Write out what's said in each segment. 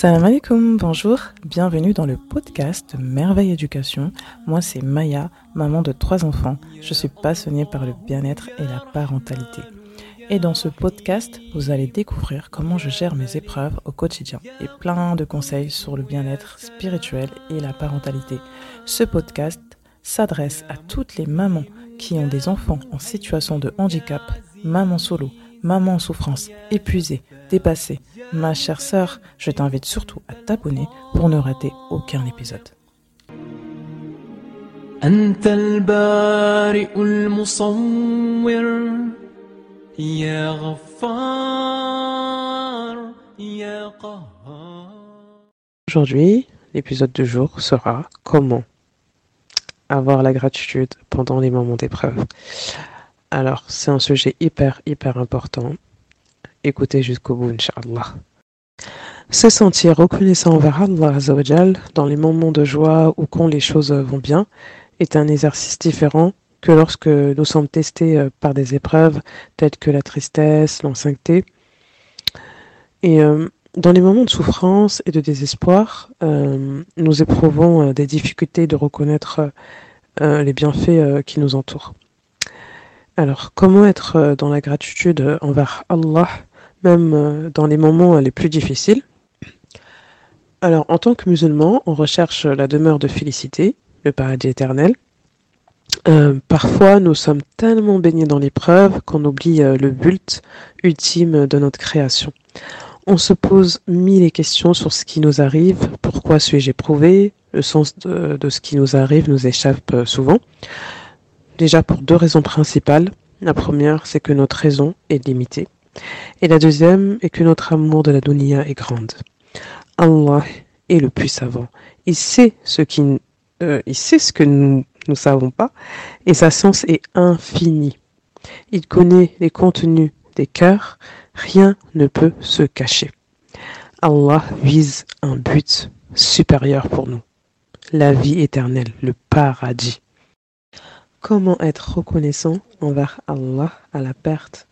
Salam alaikum, bonjour, bienvenue dans le podcast Merveille Éducation. Moi c'est Maya, maman de trois enfants. Je suis passionnée par le bien-être et la parentalité. Et dans ce podcast, vous allez découvrir comment je gère mes épreuves au quotidien et plein de conseils sur le bien-être spirituel et la parentalité. Ce podcast s'adresse à toutes les mamans qui ont des enfants en situation de handicap, maman solo, maman en souffrance, épuisée, dépassée. Ma chère sœur, je t'invite surtout à t'abonner pour ne rater aucun épisode. Aujourd'hui, l'épisode du jour sera comment avoir la gratitude pendant les moments d'épreuve. Alors, c'est un sujet hyper, hyper important. Écoutez jusqu'au bout, Inch'Allah. Se sentir reconnaissant envers Allah dans les moments de joie ou quand les choses vont bien est un exercice différent que lorsque nous sommes testés euh, par des épreuves telles que la tristesse, l'anxiété. Et euh, dans les moments de souffrance et de désespoir, euh, nous éprouvons des difficultés de reconnaître les bienfaits qui nous entourent. Alors, comment être euh, dans la gratitude envers Allah, même euh, dans les moments les plus difficiles? Alors, en tant que musulman, on recherche la demeure de félicité, le paradis éternel. Euh, parfois, nous sommes tellement baignés dans l'épreuve qu'on oublie le but ultime de notre création. On se pose mille questions sur ce qui nous arrive, pourquoi suis-je éprouvé, le sens de ce qui nous arrive nous échappe souvent. Déjà pour deux raisons principales. La première, c'est que notre raison est limitée. Et la deuxième est que notre amour de la dunya est grande. Allah est le plus savant. Il sait ce qui, euh, il sait ce que nous ne savons pas, et sa science est infinie. Il connaît les contenus des cœurs, rien ne peut se cacher. Allah vise un but supérieur pour nous, la vie éternelle, le paradis. Comment être reconnaissant envers Allah à la perte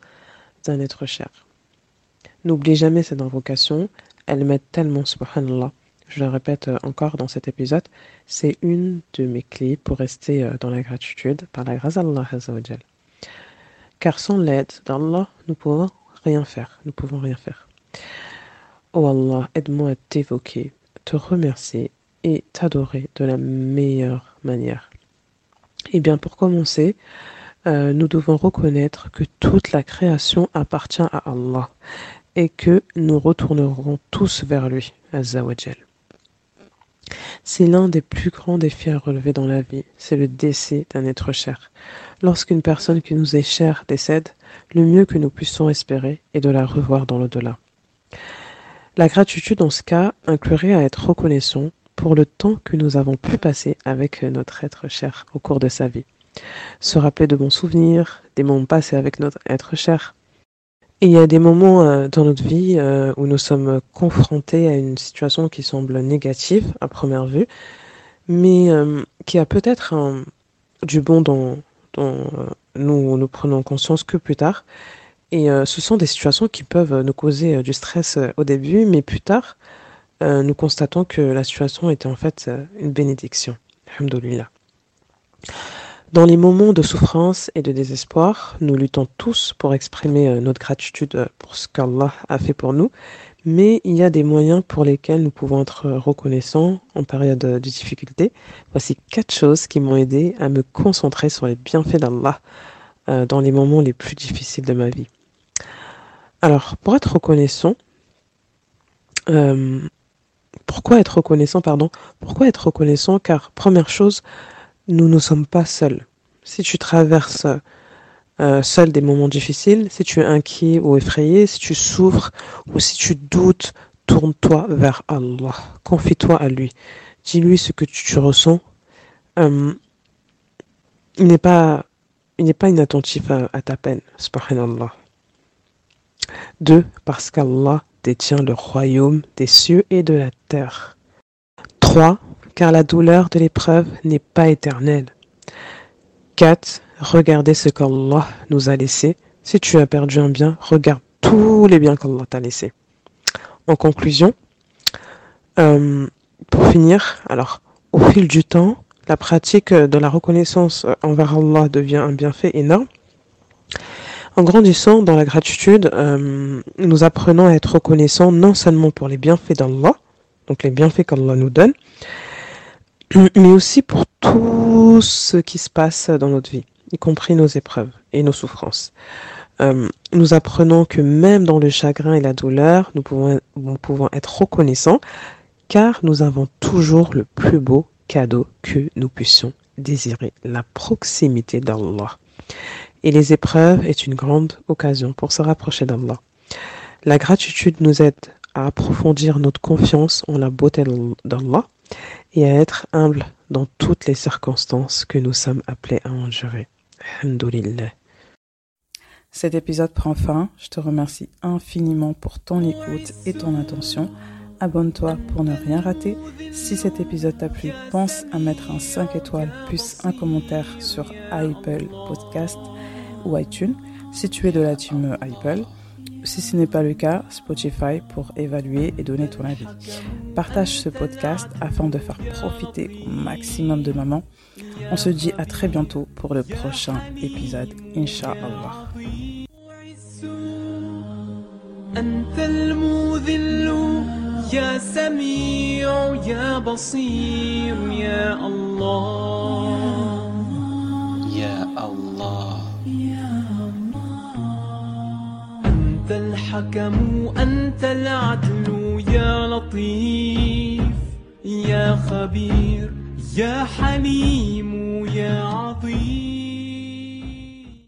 d'un être cher N'oublie jamais cette invocation, elle m'aide tellement, subhanallah. Je le répète euh, encore dans cet épisode, c'est une de mes clés pour rester euh, dans la gratitude par la grâce d'Allah Car sans l'aide d'Allah, nous pouvons rien faire. Nous pouvons rien faire. Oh Allah, aide-moi à t'évoquer, te remercier et t'adorer de la meilleure manière. Eh bien, pour commencer, euh, nous devons reconnaître que toute la création appartient à Allah et que nous retournerons tous vers lui, Azzawajal. C'est l'un des plus grands défis à relever dans la vie, c'est le décès d'un être cher. Lorsqu'une personne qui nous est chère décède, le mieux que nous puissions espérer est de la revoir dans l'au-delà. La gratitude dans ce cas inclurait à être reconnaissant pour le temps que nous avons pu passer avec notre être cher au cours de sa vie. Se rappeler de bons souvenirs, des moments passés avec notre être cher. Il y a des moments euh, dans notre vie euh, où nous sommes confrontés à une situation qui semble négative à première vue, mais euh, qui a peut-être du bon dont, dont nous nous prenons conscience que plus tard. Et ce sont des situations qui peuvent nous causer du stress au début, mais plus tard, euh, nous constatons que la situation était en fait euh, une bénédiction. Alhamdulillah. Dans les moments de souffrance et de désespoir, nous luttons tous pour exprimer euh, notre gratitude pour ce qu'Allah a fait pour nous, mais il y a des moyens pour lesquels nous pouvons être reconnaissants en période de difficulté. Voici quatre choses qui m'ont aidé à me concentrer sur les bienfaits d'Allah dans les moments les plus difficiles de ma vie. Alors, pour être reconnaissant, pourquoi être reconnaissant, pardon? Pourquoi être reconnaissant? Car, première chose, nous ne sommes pas seuls. Si tu traverses euh, seul des moments difficiles, si tu es inquiet ou effrayé, si tu souffres ou si tu doutes, tourne-toi vers Allah. Confie-toi à lui. Dis-lui ce que tu, ressens. Euh, il n'est pas, il n'est pas inattentif à, à ta peine. Subhanallah. Deux, parce qu'Allah détient le royaume des cieux et de la terre. 3. Car la douleur de l'épreuve n'est pas éternelle. 4. Regardez ce qu'Allah nous a laissé. Si tu as perdu un bien, regarde tous les biens qu'Allah t'a laissés. En conclusion, Euh, pour finir, alors, au fil du temps, la pratique de la reconnaissance envers Allah devient un bienfait énorme. En grandissant dans la gratitude, euh, nous apprenons à être reconnaissants non seulement pour les bienfaits d'Allah, donc les bienfaits qu'Allah nous donne, mais aussi pour tout ce qui se passe dans notre vie, y compris nos épreuves et nos souffrances. Euh, nous apprenons que même dans le chagrin et la douleur, nous pouvons, nous pouvons être reconnaissants car nous avons toujours le plus beau cadeau que nous puissions désirer, la proximité d'Allah. Et les épreuves est une grande occasion pour se rapprocher d'Allah. La gratitude nous aide à approfondir notre confiance en la beauté d'Allah et à être humble dans toutes les circonstances que nous sommes appelés à endurer. Alhamdulillah. Cet épisode prend fin. Je te remercie infiniment pour ton écoute et ton attention. Abonne-toi pour ne rien rater. Si cet épisode t'a plu, pense à mettre un 5 étoiles plus un commentaire sur Apple Podcast ou iTunes si tu es de la team Apple. Si ce n'est pas le cas, Spotify pour évaluer et donner ton avis. Partage ce podcast afin de faire profiter au maximum de mamans. On se dit à très bientôt pour le prochain épisode, Inch'Allah. يا سميع يا بصير يا الله. يا الله. أنت الحكم أنت العدل يا لطيف يا خبير يا حليم يا عظيم.